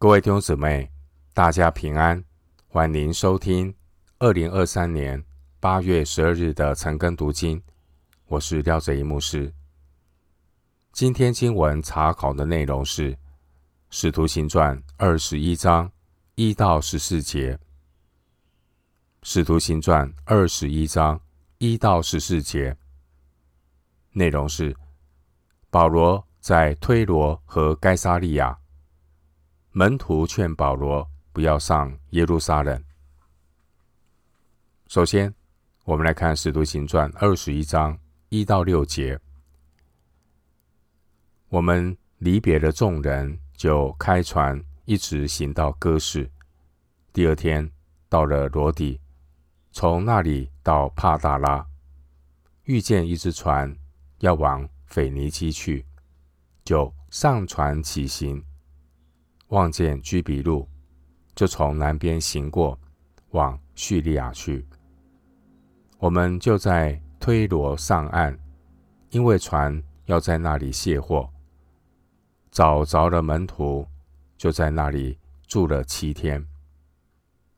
各位弟兄姊妹，大家平安，欢迎收听二零二三年八月十二日的晨更读经。我是廖哲一牧师。今天经文查考的内容是《使徒行传》二十一章一到十四节，《使徒行传》二十一章一到十四节内容是保罗在推罗和该撒利亚，门徒劝保罗不要上耶路撒冷。首先，我们来看《使徒行传》二十一章一到六节。我们离别了众人，就开船，一直行到哥市。第二天到了罗底，从那里到帕达拉，遇见一只船要往腓尼基去，就上船起行。望见居比路，就从南边行过，往叙利亚去。我们就在推罗上岸，因为船要在那里卸货。找着了门徒，就在那里住了七天。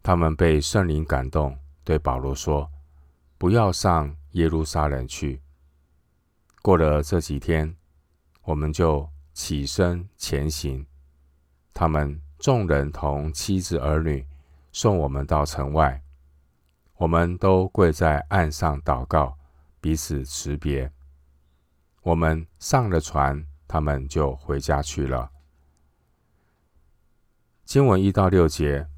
他们被圣灵感动，对保罗说：“不要上耶路撒冷去。”过了这几天，我们就起身前行。他们众人同妻子儿女送我们到城外，我们都跪在岸上祷告，彼此辞别。我们上了船。他们就回家去了。经文一到六节，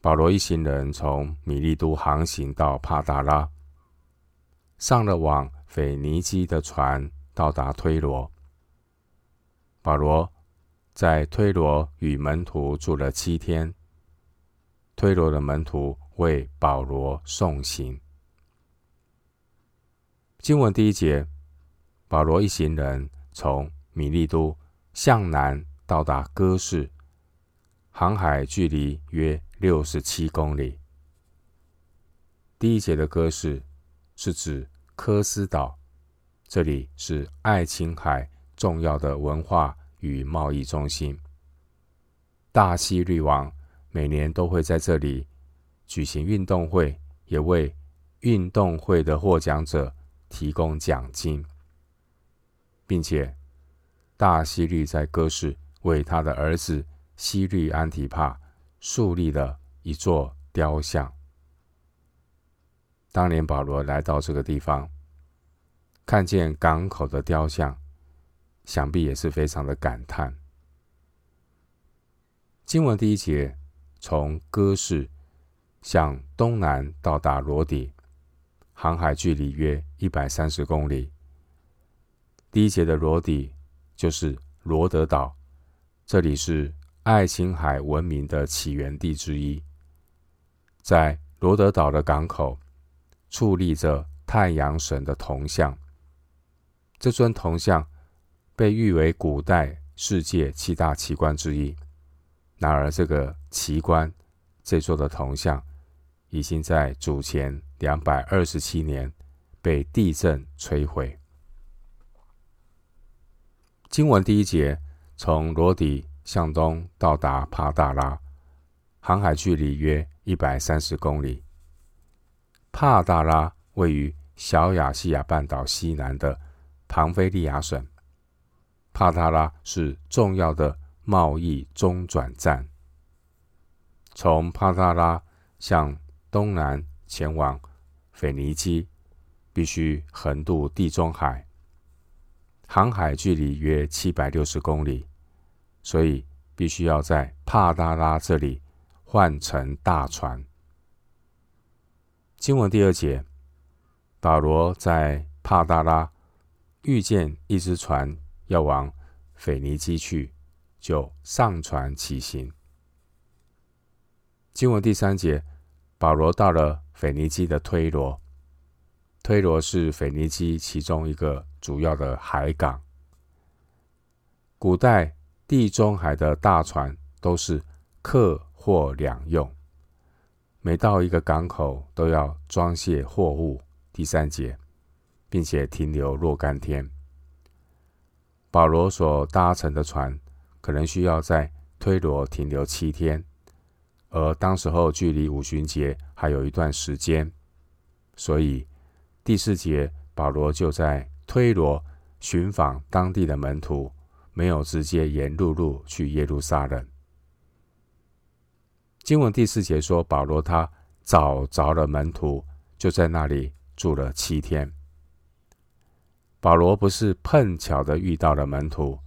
保罗一行人从米利都航行到帕达拉，上了往腓尼基的船，到达推罗。保罗在推罗与门徒住了七天。推罗的门徒为保罗送行。经文第一节，保罗一行人。从米利都向南到达哥市，航海距离约六十七公里。第一节的哥市是指科斯岛，这里是爱琴海重要的文化与贸易中心。大希律王每年都会在这里举行运动会，也为运动会的获奖者提供奖金。并且，大希律在哥市为他的儿子希律安提帕树立了一座雕像。当年保罗来到这个地方，看见港口的雕像，想必也是非常的感叹。经文第一节，从哥士向东南到达罗底，航海距离约一百三十公里。第一节的罗底就是罗德岛，这里是爱琴海文明的起源地之一。在罗德岛的港口，矗立着太阳神的铜像。这尊铜像被誉为古代世界七大奇观之一。然而，这个奇观，这座的铜像，已经在主前两百二十七年被地震摧毁。经文第一节，从罗底向东到达帕大拉，航海距离约一百三十公里。帕大拉位于小亚细亚半岛西南的庞菲利亚省。帕大拉是重要的贸易中转站。从帕大拉向东南前往腓尼基，必须横渡地中海。航海距离约七百六十公里，所以必须要在帕大拉这里换乘大船。经文第二节，保罗在帕大拉遇见一只船要往腓尼基去，就上船起行。经文第三节，保罗到了腓尼基的推罗。推罗是腓尼基其中一个主要的海港。古代地中海的大船都是客货两用，每到一个港口都要装卸货物。第三节，并且停留若干天。保罗所搭乘的船可能需要在推罗停留七天，而当时候距离五旬节还有一段时间，所以第四节保罗就在推罗寻访当地的门徒，没有直接沿陆路去耶路撒冷。经文第四节说，保罗他找着了门徒，就在那里住了七天。保罗不是碰巧的遇到了门徒，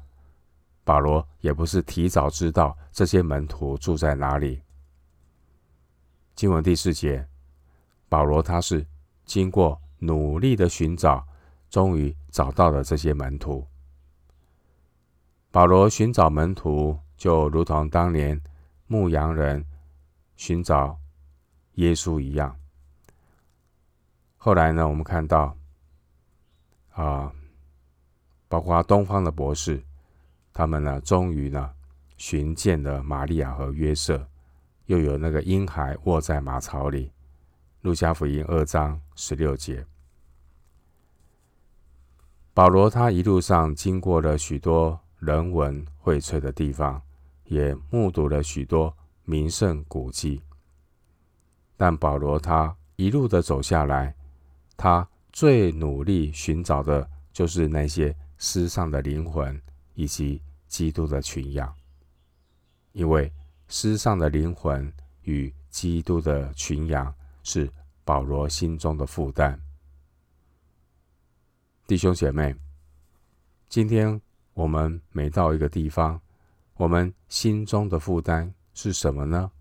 保罗也不是提早知道这些门徒住在哪里。经文第四节，保罗他是经过努力的寻找，终于找到了这些门徒。保罗寻找门徒，就如同当年牧羊人。寻找耶稣一样。后来呢，我们看到啊，包括东方的博士，他们呢，终于呢，寻见了玛利亚和约瑟，又有那个婴孩卧在马槽里。路加福音二章十六节。保罗他一路上经过了许多人文荟萃的地方，也目睹了许多。名胜古迹，但保罗他一路的走下来，他最努力寻找的就是那些失丧的灵魂以及基督的群羊，因为失丧的灵魂与基督的群羊是保罗心中的负担。弟兄姐妹，今天我们每到一个地方，我们心中的负担。是什么呢？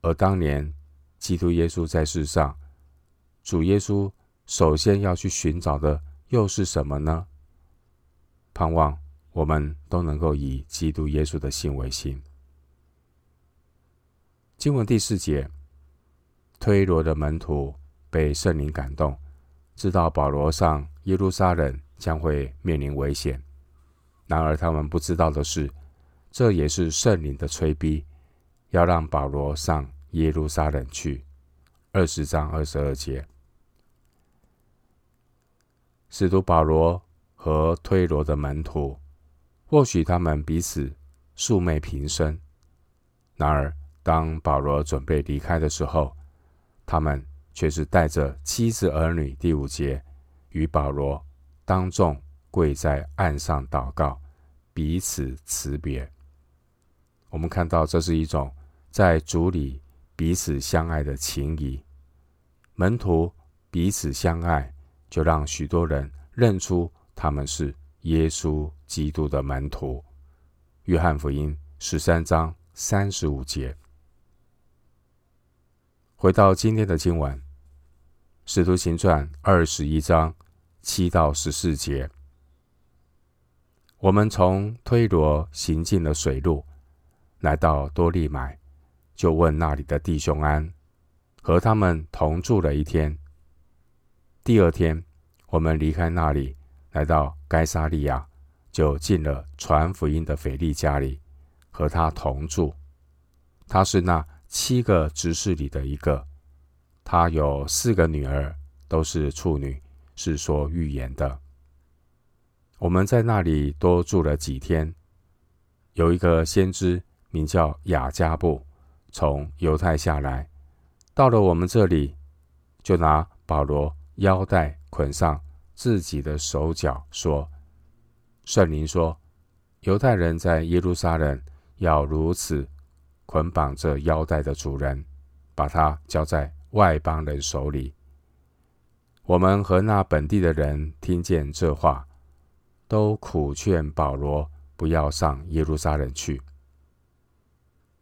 而当年基督耶稣在世上，主耶稣首先要去寻找的又是什么呢？盼望我们都能够以基督耶稣的心为心。经文第四节，推罗的门徒被圣灵感动，知道保罗上耶路撒冷将会面临危险。然而他们不知道的是。这也是圣灵的催逼，要让保罗上耶路撒冷去。二十章二十二节，使徒保罗和推罗的门徒，或许他们彼此素昧平生。然而，当保罗准备离开的时候，他们却是带着妻子儿女。第五节，与保罗当众跪在岸上祷告，彼此辞别。我们看到，这是一种在主里彼此相爱的情谊。门徒彼此相爱，就让许多人认出他们是耶稣基督的门徒。约翰福音十三章三十五节。回到今天的经文，《使徒行传》二十一章七到十四节，我们从推罗行进了水路。来到多利买，就问那里的弟兄安，和他们同住了一天。第二天，我们离开那里，来到该撒利亚，就进了传福音的腓利家里，和他同住。他是那七个执事里的一个，他有四个女儿，都是处女，是说预言的。我们在那里多住了几天，有一个先知。名叫雅加布，从犹太下来，到了我们这里，就拿保罗腰带捆上自己的手脚，说：“圣灵说，犹太人在耶路撒冷要如此捆绑这腰带的主人，把他交在外邦人手里。”我们和那本地的人听见这话，都苦劝保罗不要上耶路撒冷去。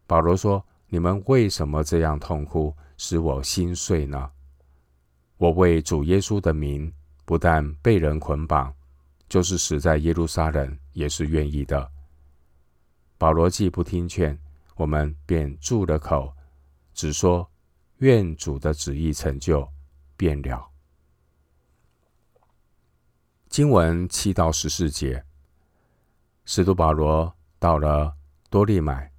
保罗说：“你们为什么这样痛哭，使我心碎呢？我为主耶稣的名，不但被人捆绑，就是死在耶路撒冷也是愿意的。”保罗既不听劝，我们便住了口，只说：“愿主的旨意成就，便了。”经文七到十四节，使徒保罗到了多利买。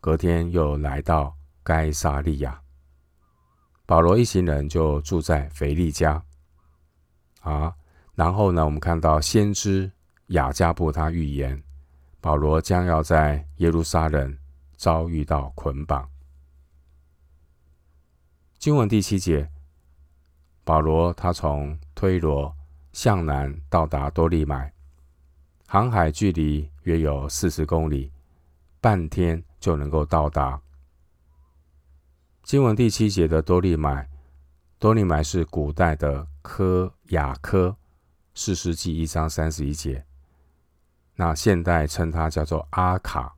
隔天又来到该撒利亚，保罗一行人就住在腓利家。啊，然后呢，我们看到先知雅加布他预言，保罗将要在耶路撒冷遭遇到捆绑。经文第七节，保罗他从推罗向南到达多利买，航海距离约有四十公里，半天就能够到达。经文第七节的多利买，多利买是古代的科雅科，四世纪一章三十一节。那现代称它叫做阿卡。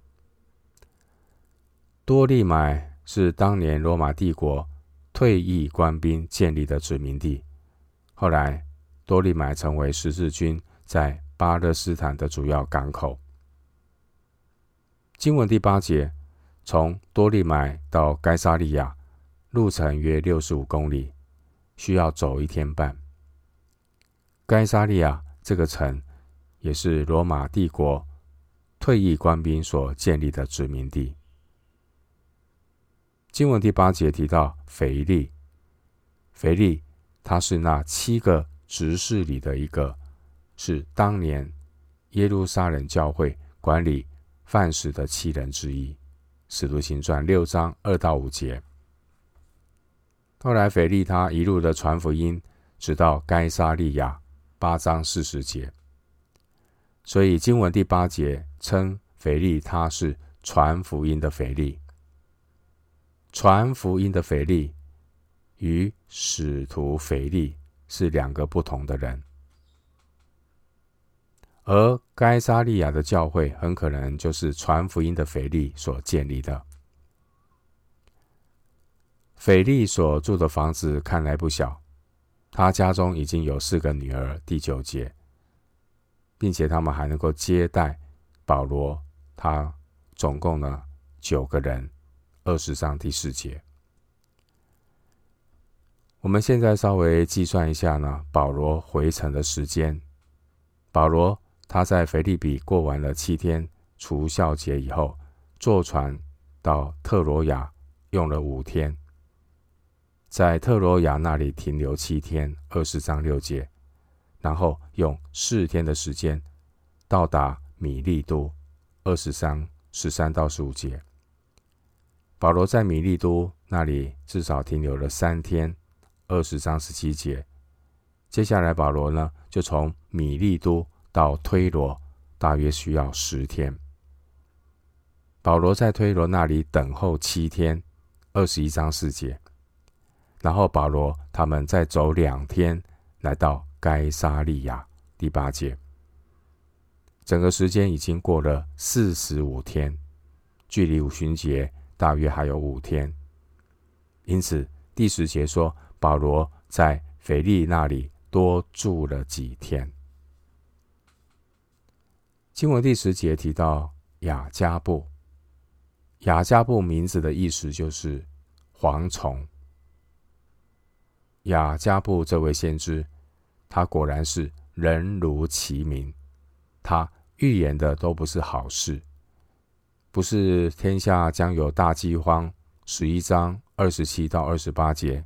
多利买是当年罗马帝国退役官兵建立的殖民地，后来多利买成为十字军在巴勒斯坦的主要港口。经文第八节，从多利买到该沙利亚。路程约六十五公里，需要走一天半。该沙利亚这个城也是罗马帝国退役官兵所建立的殖民地。经文第八节提到腓利，腓利他是那七个执事里的一个，是当年耶路撒冷教会管理饭食的七人之一。使徒行传六章二到五节。后来，腓利他一路的传福音，直到该撒利亚，八章四十节。所以经文第八节称腓利他是传福音的腓利。传福音的腓利与使徒腓利是两个不同的人，而该撒利亚的教会很可能就是传福音的腓利所建立的。腓利所住的房子看来不小，他家中已经有四个女儿。第九节，并且他们还能够接待保罗，他总共呢九个人。二十章第四节，我们现在稍微计算一下呢，保罗回程的时间。保罗他在腓立比过完了七天除酵节以后，坐船到特罗亚，用了五天。在特罗亚那里停留七天，二十章六节，然后用四天的时间到达米利都，二十章十三到十五节。保罗在米利都那里至少停留了三天，二十章十七节。接下来保罗呢，就从米利都到推罗，大约需要十天。保罗在推罗那里等候七天，二十一章四节。然后保罗他们再走两天，来到该撒利亚，第八节。整个时间已经过了四十五天，距离五旬节大约还有五天。因此第十节说，保罗在腓利那里多住了几天。经文第十节提到雅加布，雅加布名字的意思就是蝗虫。雅加布这位先知，他果然是人如其名，他预言的都不是好事，不是天下将有大饥荒，十一章二十七到二十八节，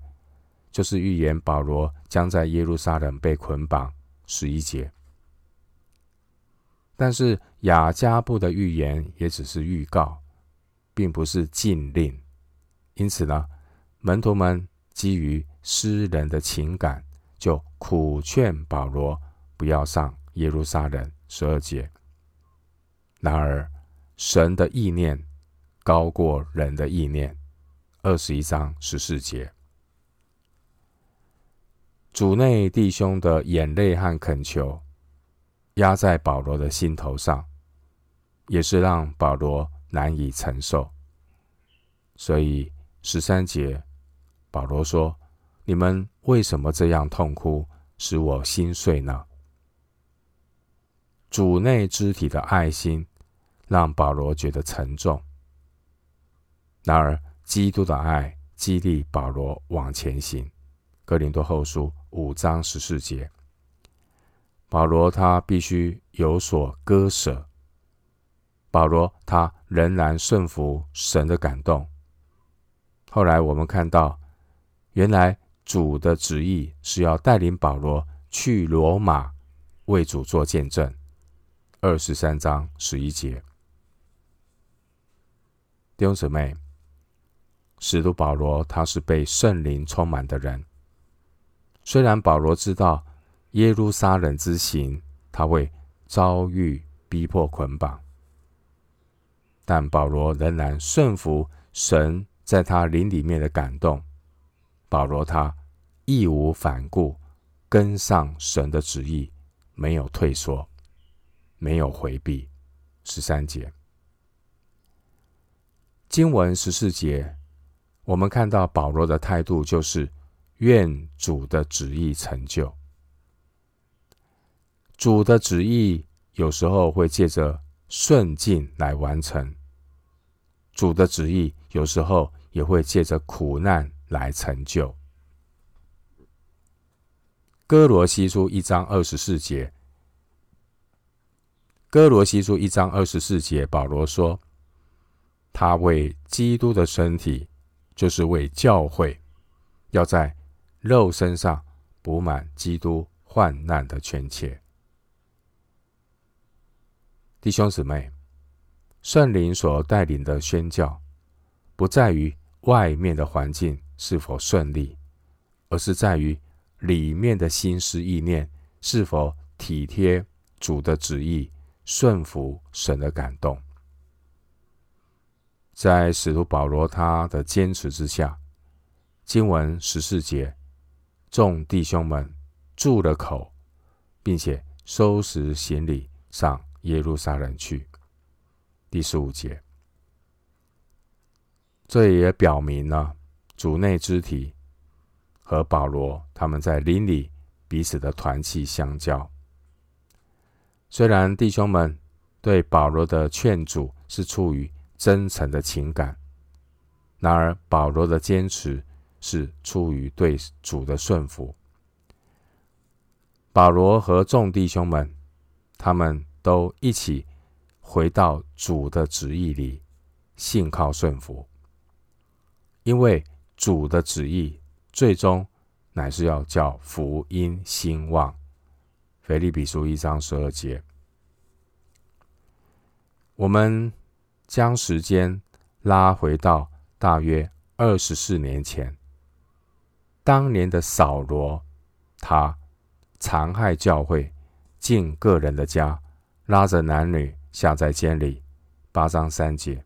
就是预言保罗将在耶路撒冷被捆绑，十一节。但是雅加布的预言也只是预告，并不是禁令，因此呢，门徒们基于诗人的情感，就苦劝保罗不要上耶路撒冷。十二节。然而，神的意念高过人的意念。二十一章十四节。主内弟兄的眼泪和恳求压在保罗的心头上，也是让保罗难以承受。所以十三节，保罗说。你们为什么这样痛哭，使我心碎呢？主内肢体的爱心让保罗觉得沉重。然而，基督的爱激励保罗往前行。哥林多后书五章十四节，保罗他必须有所割舍。保罗他仍然顺服神的感动。后来我们看到，原来。主的旨意是要带领保罗去罗马为主做见证。二十三章十一节。弟兄姊妹，使徒保罗他是被圣灵充满的人。虽然保罗知道耶路撒冷之行他会遭遇逼迫捆绑，但保罗仍然顺服神在他灵里面的感动。保罗他义无反顾跟上神的旨意，没有退缩，没有回避。十三节。经文十四节，我们看到保罗的态度就是愿主的旨意成就。主的旨意有时候会借着顺境来完成，主的旨意有时候也会借着苦难来成就。哥罗西书一章二十四节，哥罗西书一章二十四节，保罗说。他为基督的身体，就是为教会，要在肉身上补满基督患难的缺欠。弟兄姊妹，圣灵所带领的宣教，不在于外面的环境是否顺利，而是在于里面的心思意念是否体贴主的旨意，顺服神的感动。在使徒保罗他的坚持之下，经文十四节，众弟兄们住了口，并且收拾行李上耶路撒冷去。第十五节，这也表明了主内肢体和保罗他们在邻里彼此的团契相交。虽然弟兄们对保罗的劝阻是出于真诚的情感。然而，保罗的坚持是出于对主的顺服。保罗和众弟兄们，他们都一起回到主的旨意里，信靠顺服。因为主的旨意最终乃是要叫福音兴旺。腓利比书一章十二节，我们。将时间拉回到大约二十四年前，当年的扫罗，他残害教会，进个人的家，拉着男女下在监里。八章三节，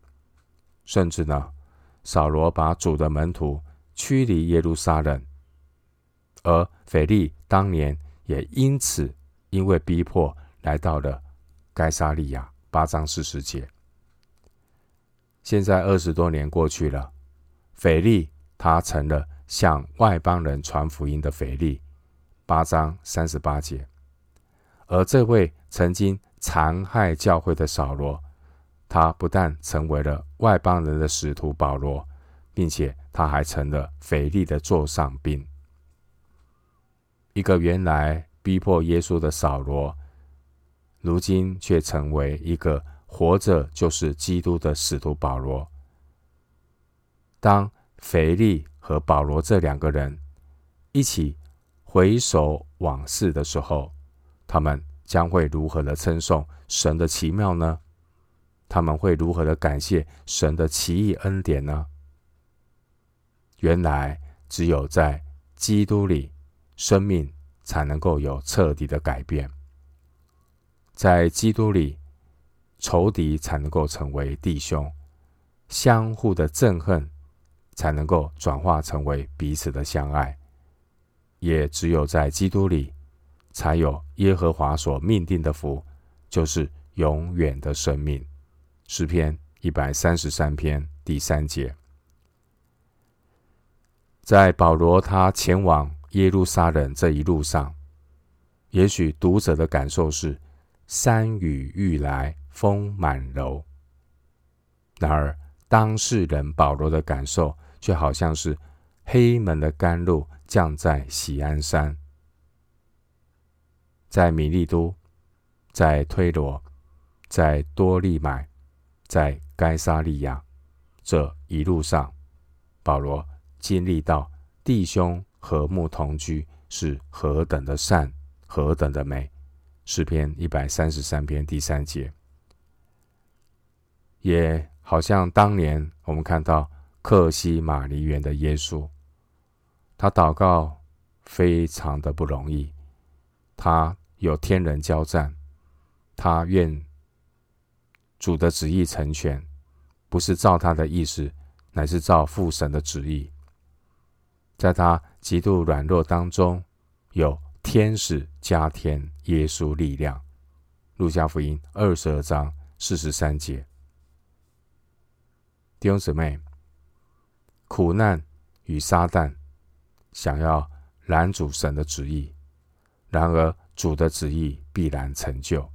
甚至呢，扫罗把主的门徒驱离耶路撒冷，而腓力当年也因此因为逼迫来到了该撒利亚。八章四十节。现在二十多年过去了，腓力他成了向外邦人传福音的腓力，八章三十八节。而这位曾经残害教会的扫罗，他不但成为了外邦人的使徒保罗，并且他还成了腓利的座上宾。一个原来逼迫耶稣的扫罗，如今却成为一个。活着就是基督的使徒保罗。当腓利和保罗这两个人一起回首往事的时候，他们将会如何的称颂神的奇妙呢？他们会如何的感谢神的奇异恩典呢？原来只有在基督里，生命才能够有彻底的改变。在基督里。仇敌才能够成为弟兄，相互的憎恨才能够转化成为彼此的相爱。也只有在基督里，才有耶和华所命定的福，就是永远的生命。诗篇一百三十三篇第三节。在保罗他前往耶路撒冷这一路上，也许读者的感受是山雨欲来。风满楼。然而，当事人保罗的感受却好像是黑门的甘露降在喜安山，在米利都，在推罗，在多利买，在该撒利亚，这一路上，保罗经历到弟兄和睦同居是何等的善，何等的美，诗篇一百三十三篇第三节，也好像当年我们看到克西马尼园的耶稣，他祷告非常的不容易，他有天人交战，他愿主的旨意成全，不是照他的意思，乃是照父神的旨意，在他极度软弱当中有。天使加添耶稣力量，《路加福音》二十二章四十三节。弟兄姊妹，苦难与撒旦想要拦阻神的旨意，然而主的旨意必然成就。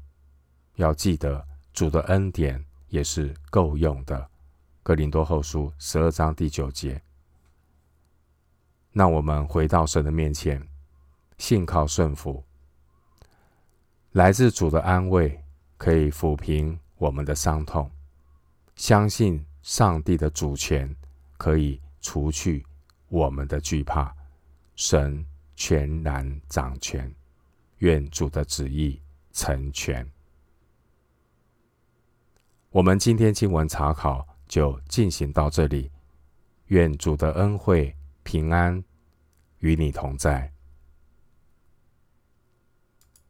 要记得，主的恩典也是够用的，《哥林多后书》十二章第九节。让我们回到神的面前。信靠顺服，来自主的安慰可以抚平我们的伤痛；相信上帝的主权可以除去我们的惧怕。神全然掌权，愿主的旨意成全。我们今天经文查考就进行到这里，愿主的恩惠平安与你同在。